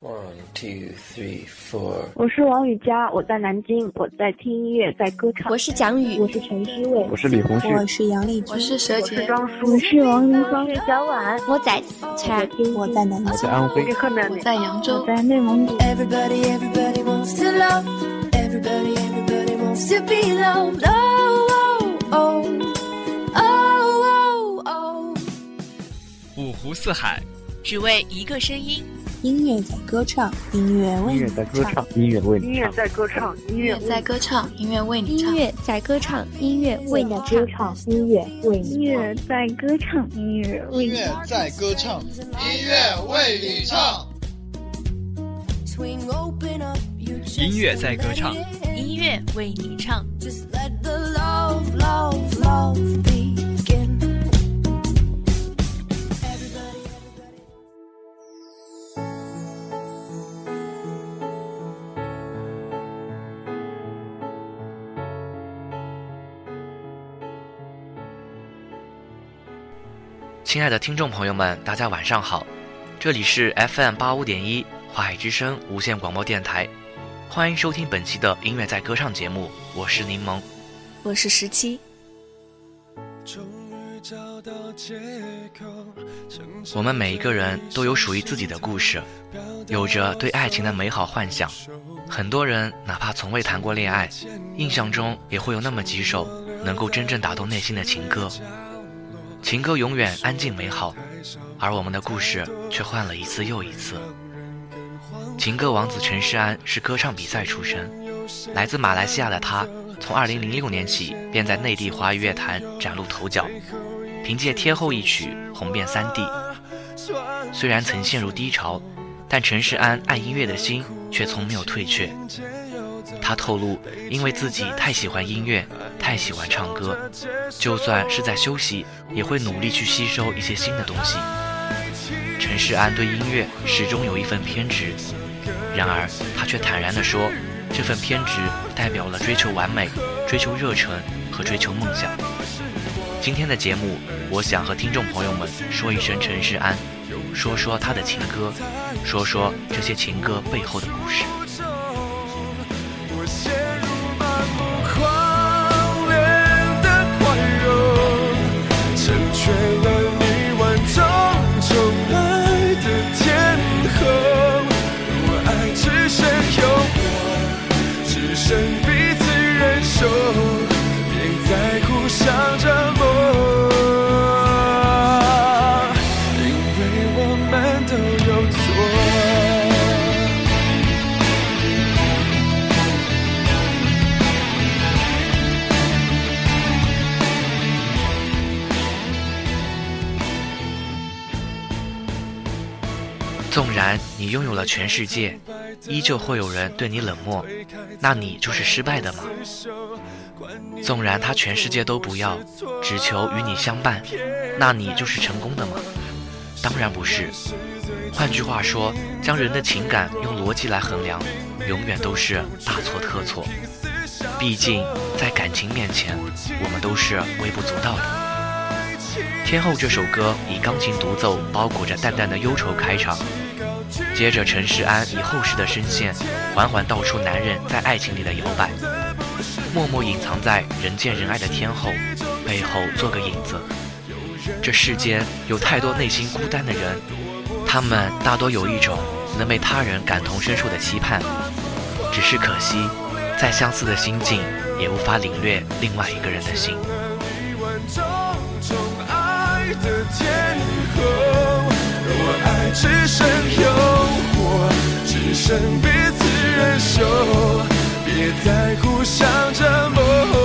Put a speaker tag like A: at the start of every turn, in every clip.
A: One, two, three, four。
B: 我是王雨佳，我在南京，我在听音乐，在歌唱。
C: 我是蒋宇，
D: 我是陈诗蔚，
E: 我是李红旭，
F: 我是杨丽君，
G: 我是佘洁，
B: 庄
H: 我是王云芳，
B: 我是小婉，
C: 我在四川，
F: 我在南京，
E: 我在安徽，
G: 我在扬州，
H: 我在内蒙古。
I: Everybody, everybody wants to love. Everybody, everybody wants to be loved. Oh, oh, oh, oh, oh, oh.
J: 五湖四海，
C: 只为一个声音。
F: 音乐在歌唱，音乐为
E: 音乐在歌唱，音乐为
B: 音乐在歌唱，音乐
G: 在歌唱，音乐为你唱。
C: 音乐在歌唱，音乐为你
D: 唱。音乐为
H: 音乐在歌唱，音乐为
K: 音乐在歌唱，音乐为你唱。
J: 音乐在歌唱，
C: 音乐为你唱。
L: 亲爱的听众朋友们，大家晚上好，这里是 FM 八五点一华海之声无线广播电台，欢迎收听本期的音乐在歌唱节目，我是柠檬，
C: 我是十七。
L: 我们每一个人都有属于自己的故事，有着对爱情的美好幻想。很多人哪怕从未谈过恋爱，印象中也会有那么几首能够真正打动内心的情歌。情歌永远安静美好，而我们的故事却换了一次又一次。情歌王子陈势安是歌唱比赛出身，来自马来西亚的他，从2006年起便在内地华语乐坛崭露头角，凭借《天后》一曲红遍三地。虽然曾陷入低潮，但陈势安爱音乐的心却从没有退却。他透露，因为自己太喜欢音乐。太喜欢唱歌，就算是在休息，也会努力去吸收一些新的东西。陈世安对音乐始终有一份偏执，然而他却坦然地说，这份偏执代表了追求完美、追求热忱和追求梦想。今天的节目，我想和听众朋友们说一声陈世安，说说他的情歌，说说这些情歌背后的故事。纵然你拥有了全世界，依旧会有人对你冷漠，那你就是失败的吗？纵然他全世界都不要，只求与你相伴，那你就是成功的吗？当然不是。换句话说，将人的情感用逻辑来衡量，永远都是大错特错。毕竟在感情面前，我们都是微不足道的。《天后》这首歌以钢琴独奏包裹着淡淡的忧愁开场。接着，陈世安以厚实的声线，缓缓道出男人在爱情里的摇摆，默默隐藏在人见人爱的天后背后做个影子。这世间有太多内心孤单的人，他们大多有一种能被他人感同身受的期盼，只是可惜，再相似的心境也无法领略另外一个人的心。
M: 只剩诱惑，只剩彼此忍受，别再互相折磨。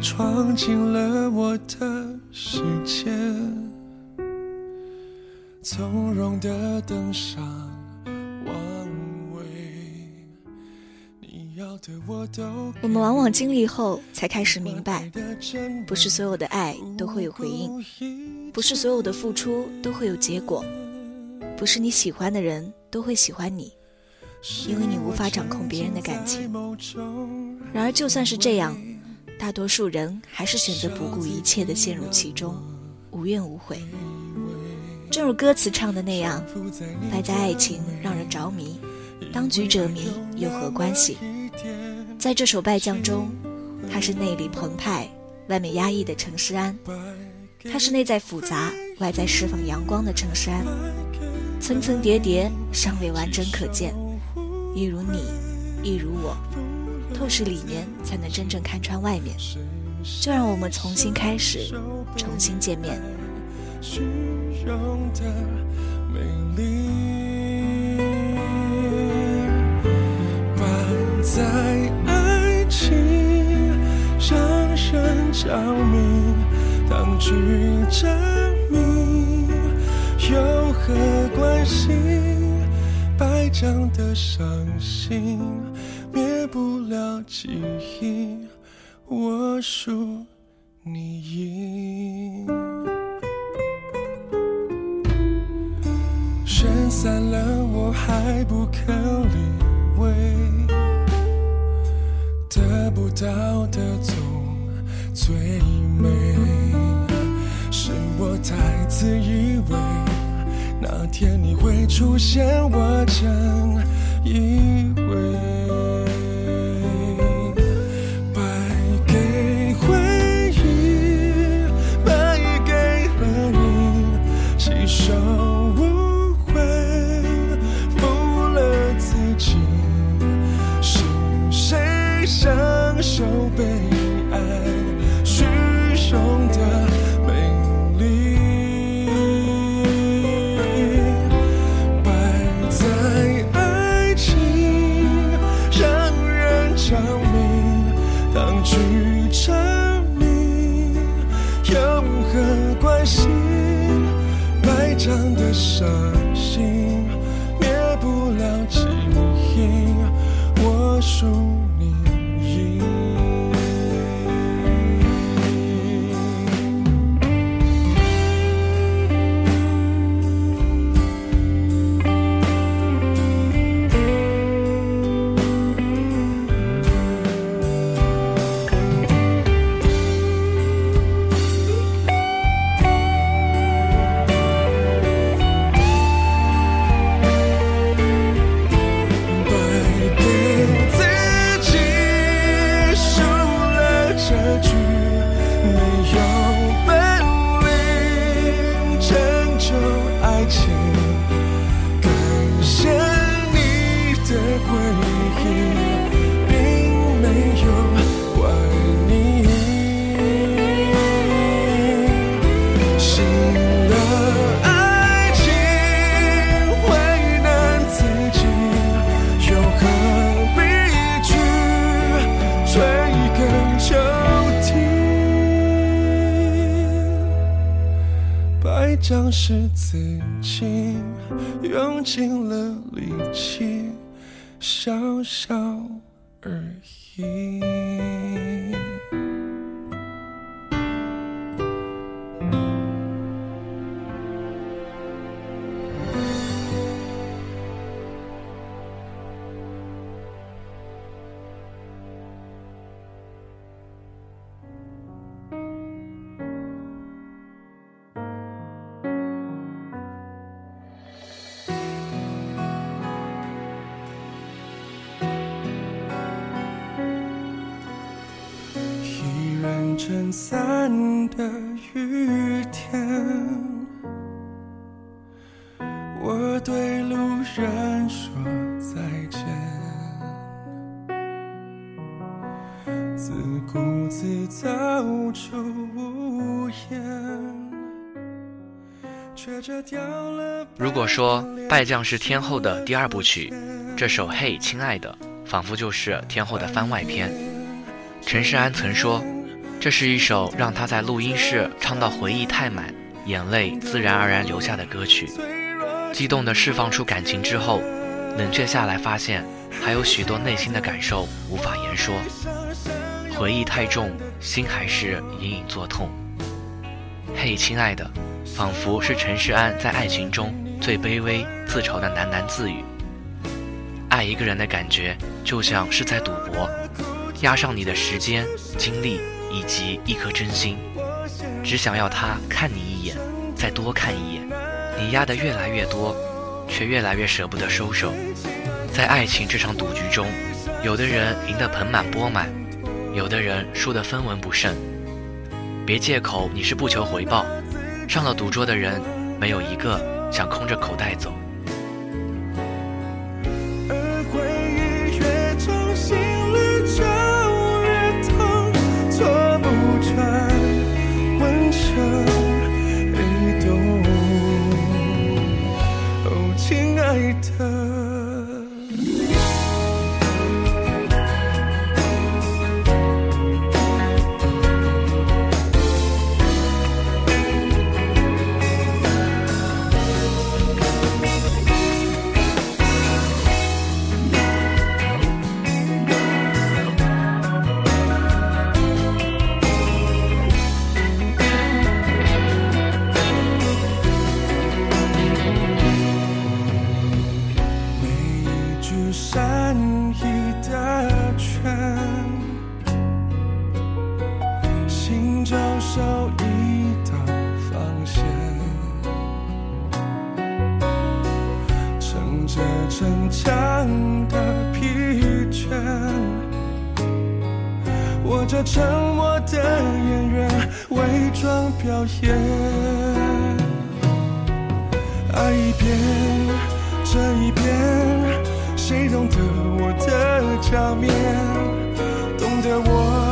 M: 闯进了我的世界，从容的登上王位。你要的我都
C: 我们往往经历后才开始明白，不是所有的爱都会有回应，不是所有的付出都会有结果，不是你喜欢的人都会喜欢你，因为你无法掌控别人的感情。然而，就算是这样，大多数人还是选择不顾一切的陷入其中，无怨无悔。正如歌词唱的那样，败在爱情让人着迷，当局者迷又何关系？在这首《败将》中，他是内里澎湃、外面压抑的陈诗安，他是内在复杂、外在释放阳光的陈诗安，层层叠叠，尚未完整可见。一如你，一如我。透视里面，才能真正看穿外面。就让我们重新开始，重新见面。
M: 虚荣的美丽，摆在爱情让人着迷，当局者迷，有何关系？败将的伤心。记忆，我输你赢。人散了我还不肯理会，得不到的总最美。是我太自以为，那天你会出现，我真以为。将是自己用尽了力气，笑笑而已。
L: 如果说《败将》是天后的第二部曲，这首《嘿，亲爱的》仿佛就是天后的番外篇。陈世安曾说，这是一首让他在录音室唱到回忆太满，眼泪自然而然流下的歌曲。激动地释放出感情之后，冷却下来，发现还有许多内心的感受无法言说。回忆太重，心还是隐隐作痛。嘿，亲爱的，仿佛是陈世安在爱情中最卑微自嘲的喃喃自语。爱一个人的感觉，就像是在赌博。押上你的时间、精力以及一颗真心，只想要他看你一眼，再多看一眼。你压得越来越多，却越来越舍不得收手。在爱情这场赌局中，有的人赢得盆满钵满，有的人输得分文不剩。别借口你是不求回报，上了赌桌的人，没有一个想空着口袋走。
M: 少一道防线，撑着逞强的疲倦，我这沉默的演员，伪装表演，爱一遍，这一遍，谁懂得我的假面，懂得我。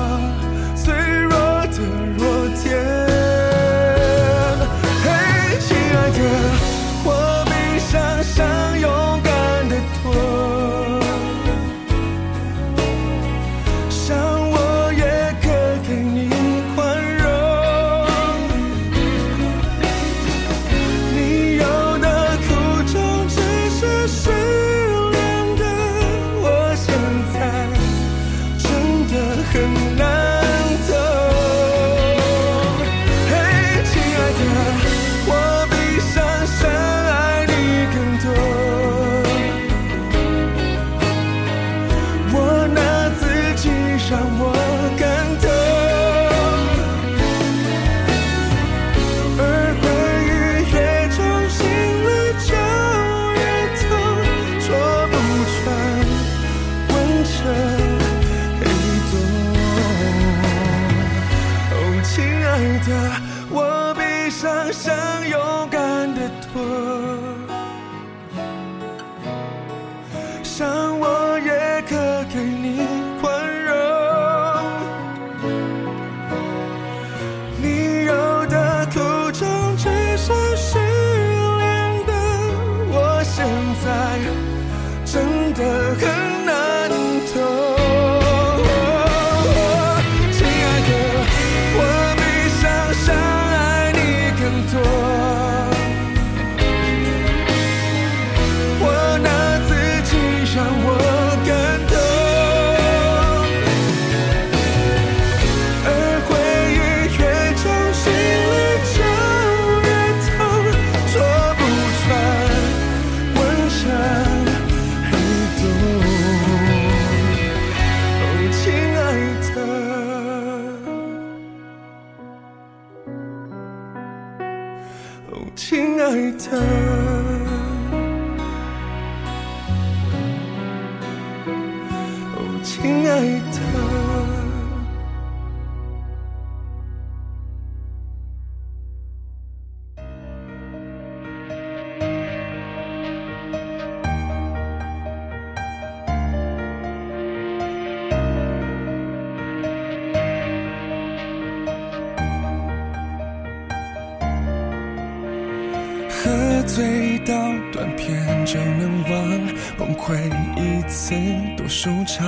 M: 醉到断片就能忘，崩溃一次都舒畅。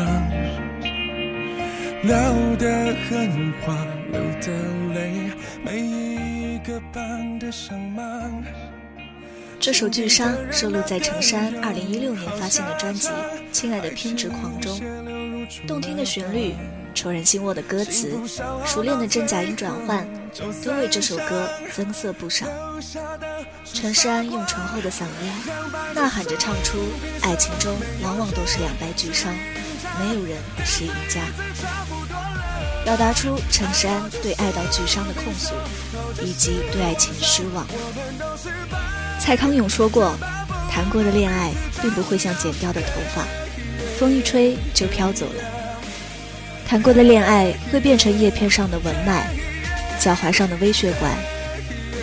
M: 流的很滑，流的泪，每一个斑的伤疤。
C: 这首《巨伤》收录在陈珊2016年发行的专辑《亲爱的偏执狂》中，动听的旋律、戳人心窝的歌词、熟练的真假音转换，都为这首歌增色不少。陈珊用醇厚的嗓音呐喊着唱出：爱情中往往都是两败俱伤，没有人是赢家。表达出陈珊对爱到俱伤的控诉，以及对爱情的失望。蔡康永说过，谈过的恋爱并不会像剪掉的头发，风一吹就飘走了。谈过的恋爱会变成叶片上的纹脉，脚踝上的微血管，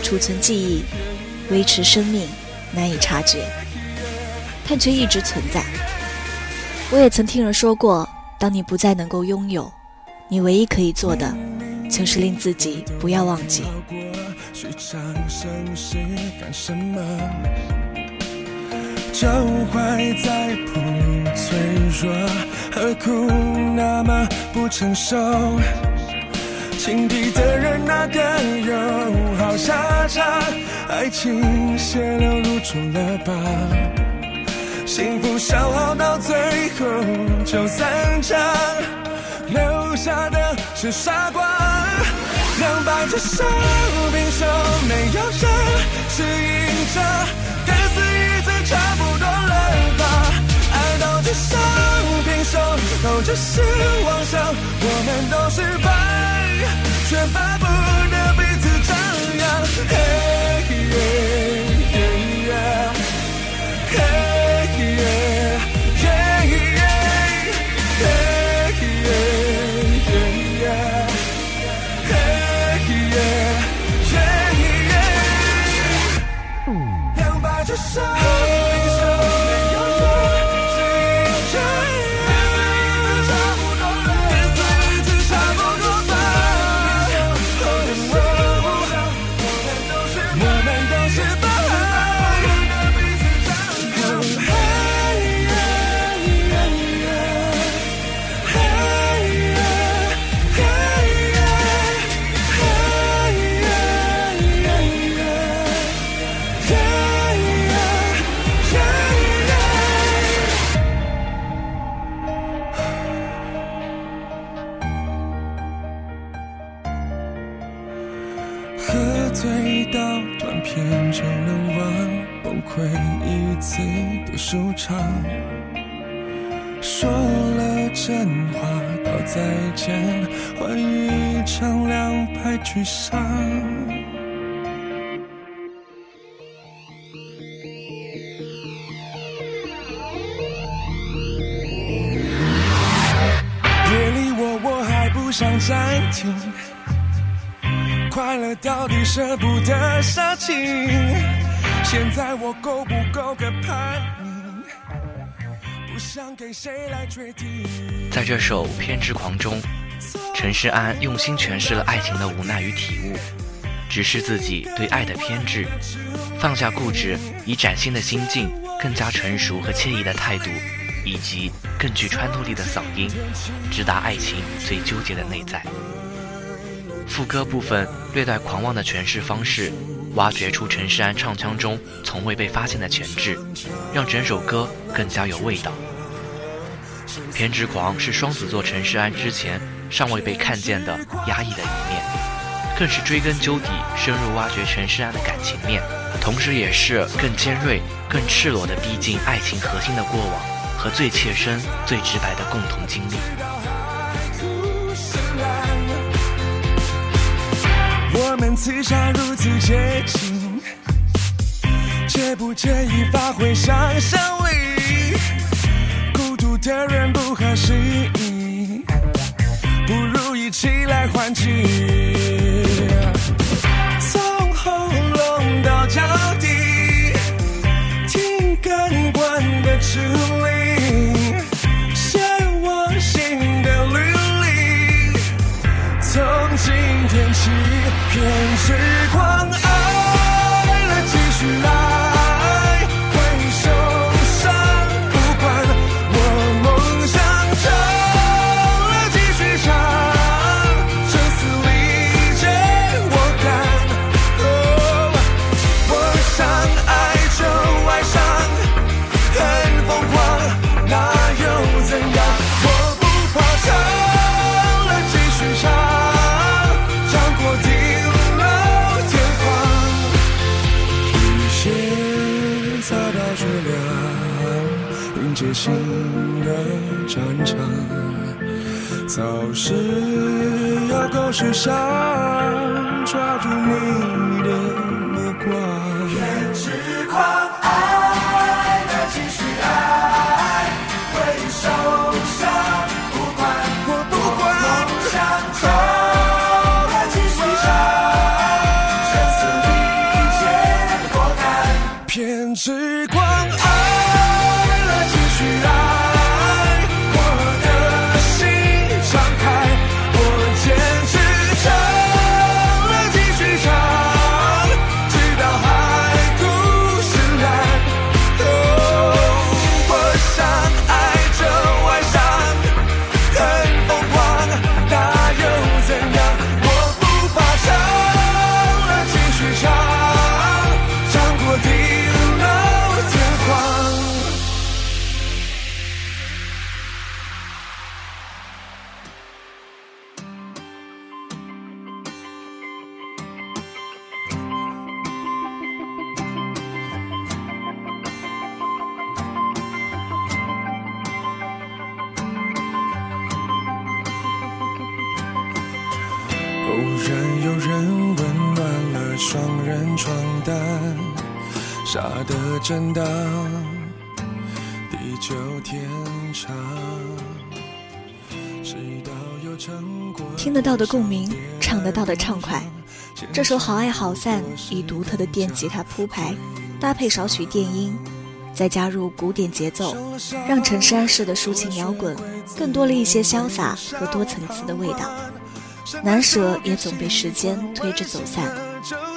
C: 储存记忆，维持生命，难以察觉，但却一直存在。我也曾听人说过，当你不再能够拥有，你唯一可以做的，就是令自己不要忘记。
M: 就坏在暴露脆弱，何苦那么不成熟？情敌的人哪个有好下场？爱情血流如注了吧，幸福消耗到最后就散场，留下的是傻瓜。两败俱伤，平手没有人是赢者，跟死一次差不多了吧？爱到巨伤，平手都只是妄想，我们都是败，却巴不得彼此张扬。嘿耶喝醉到断片就能忘，崩溃一次的收场。说了真话道再见，换一场两败俱伤。别理我，我还不想暂停。到底舍不得杀青，现在我够不够个叛逆？不想给谁来决定。
L: 在这首《偏执狂》中，陈世安用心诠释了爱情的无奈与体悟，直视自己对爱的偏执，放下固执，以崭新的心境、更加成熟和惬意的态度，以及更具穿透力的嗓音，直达爱情最纠结的内在。副歌部分略带狂妄的诠释方式，挖掘出陈世安唱腔中从未被发现的潜质，让整首歌更加有味道。偏执狂是双子座陈世安之前尚未被看见的压抑的一面，更是追根究底、深入挖掘陈世安的感情面，同时也是更尖锐、更赤裸地逼近爱情核心的过往和最切身、最直白的共同经历。
M: 此下如此接近，介不介意发挥想象力？孤独的人不合时宜，不如一起来欢庆。从喉咙到脚底，听感官的指令，见时光要狗血上抓住你的目光，
E: 偏执狂爱的继续爱，会受伤不管，
M: 我不管，
E: 梦想中的继续唱，生死理解的果敢，
M: 偏执然有人温暖了双人床单，傻的真当地久天长。
C: 直到有成果听得到的共鸣，唱得到的畅快。这首《好爱好散》以独特的电吉他铺排，搭配少许电音，再加入古典节奏，让陈珊式的抒情摇滚更多了一些潇洒和多层次的味道。难舍也总被时间推着走散，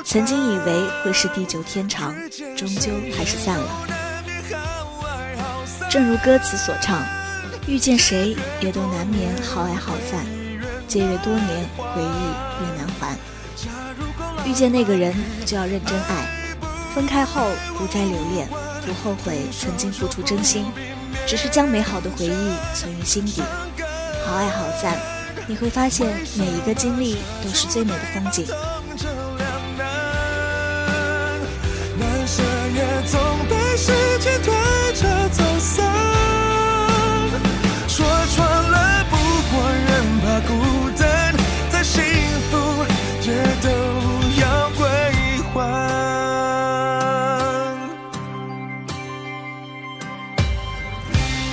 C: 曾经以为会是地久天长，终究还是散了。正如歌词所唱，遇见谁也都难免好爱好散，借阅多年，回忆越难还。遇见那个人就要认真爱，分开后不再留恋，不后悔曾经付出真心，只是将美好的回忆存于心底。好爱好散。你会发现，每一个经历都是最美的风景。
M: 难舍也总被时间推着走散，说穿了，不过人怕孤单，再幸福也都要归还。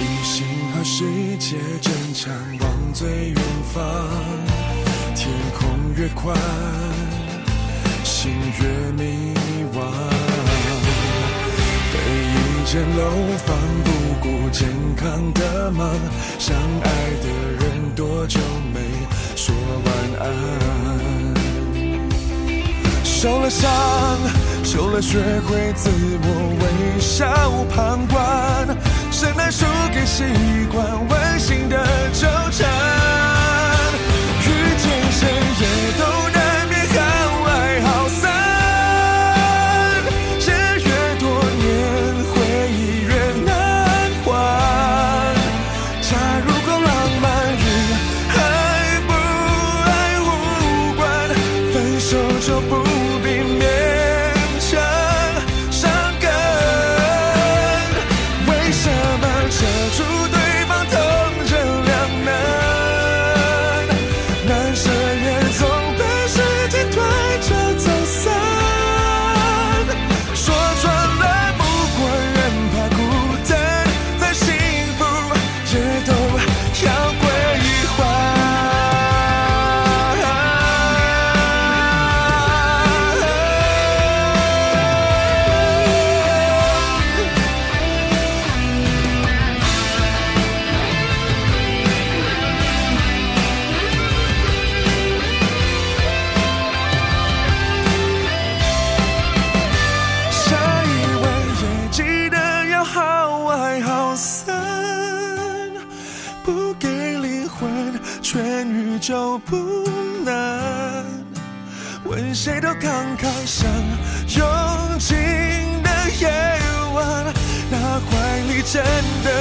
M: 一心和世界争抢，往最远方。天空越宽，心越迷惘。被一间楼房不顾健康的忙，相爱的人多久没说晚安？受了伤，受了学会自我微笑旁观，谁难输给习惯温馨的纠缠？怀里真的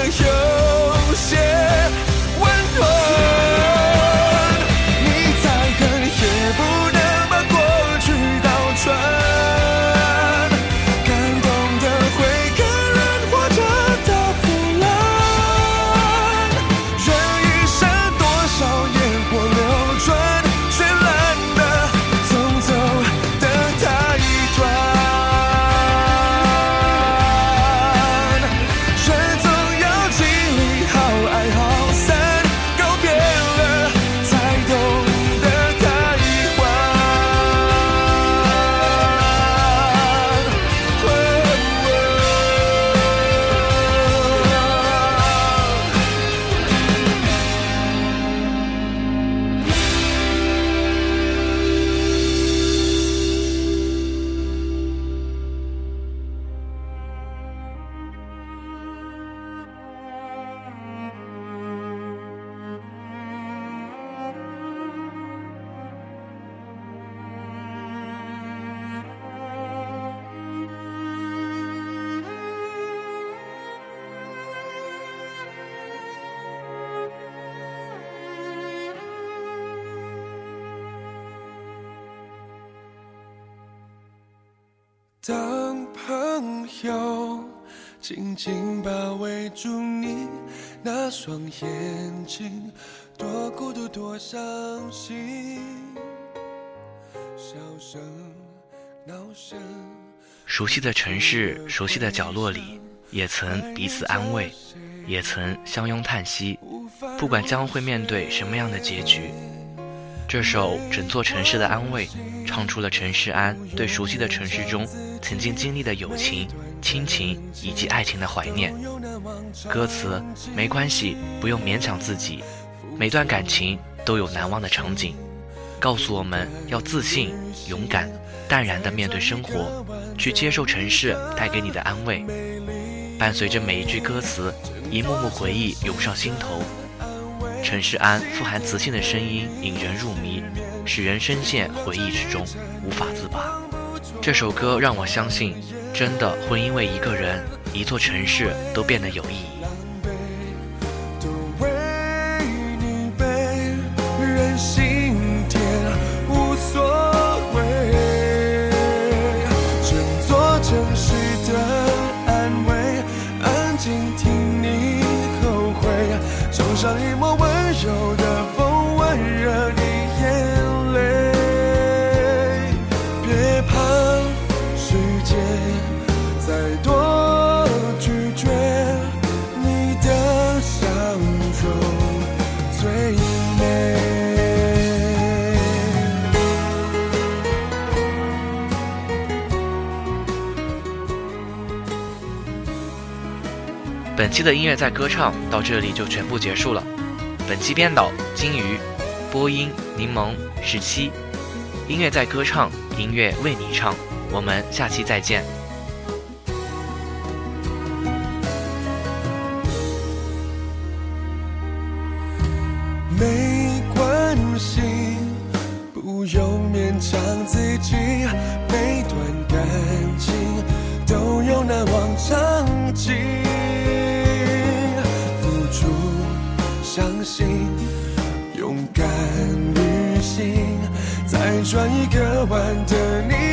M: 当朋友，紧紧包围住你那双眼睛，多孤独多伤心。笑声、闹声。
L: 熟悉的城市，熟悉的角落里，也曾彼此安慰，也曾相拥叹息。不管将会面对什么样的结局，这首《整座城市的安慰》唱出了陈世安对熟悉的城市中曾经经历的友情、亲情以及爱情的怀念。歌词没关系，不用勉强自己，每段感情都有难忘的场景，告诉我们要自信、勇敢、淡然地面对生活，去接受城市带给你的安慰。伴随着每一句歌词，一幕幕回忆涌上心头。陈世安富含磁性的声音引人入迷，使人深陷回忆之中，无法自拔。这首歌让我相信，真的会因为一个人、一座城市都变得有意义。期的音乐在歌唱到这里就全部结束了。本期编导金鱼，播音柠檬十七，音乐在歌唱，音乐为你唱。我们下期再见。
M: 转一个弯的你。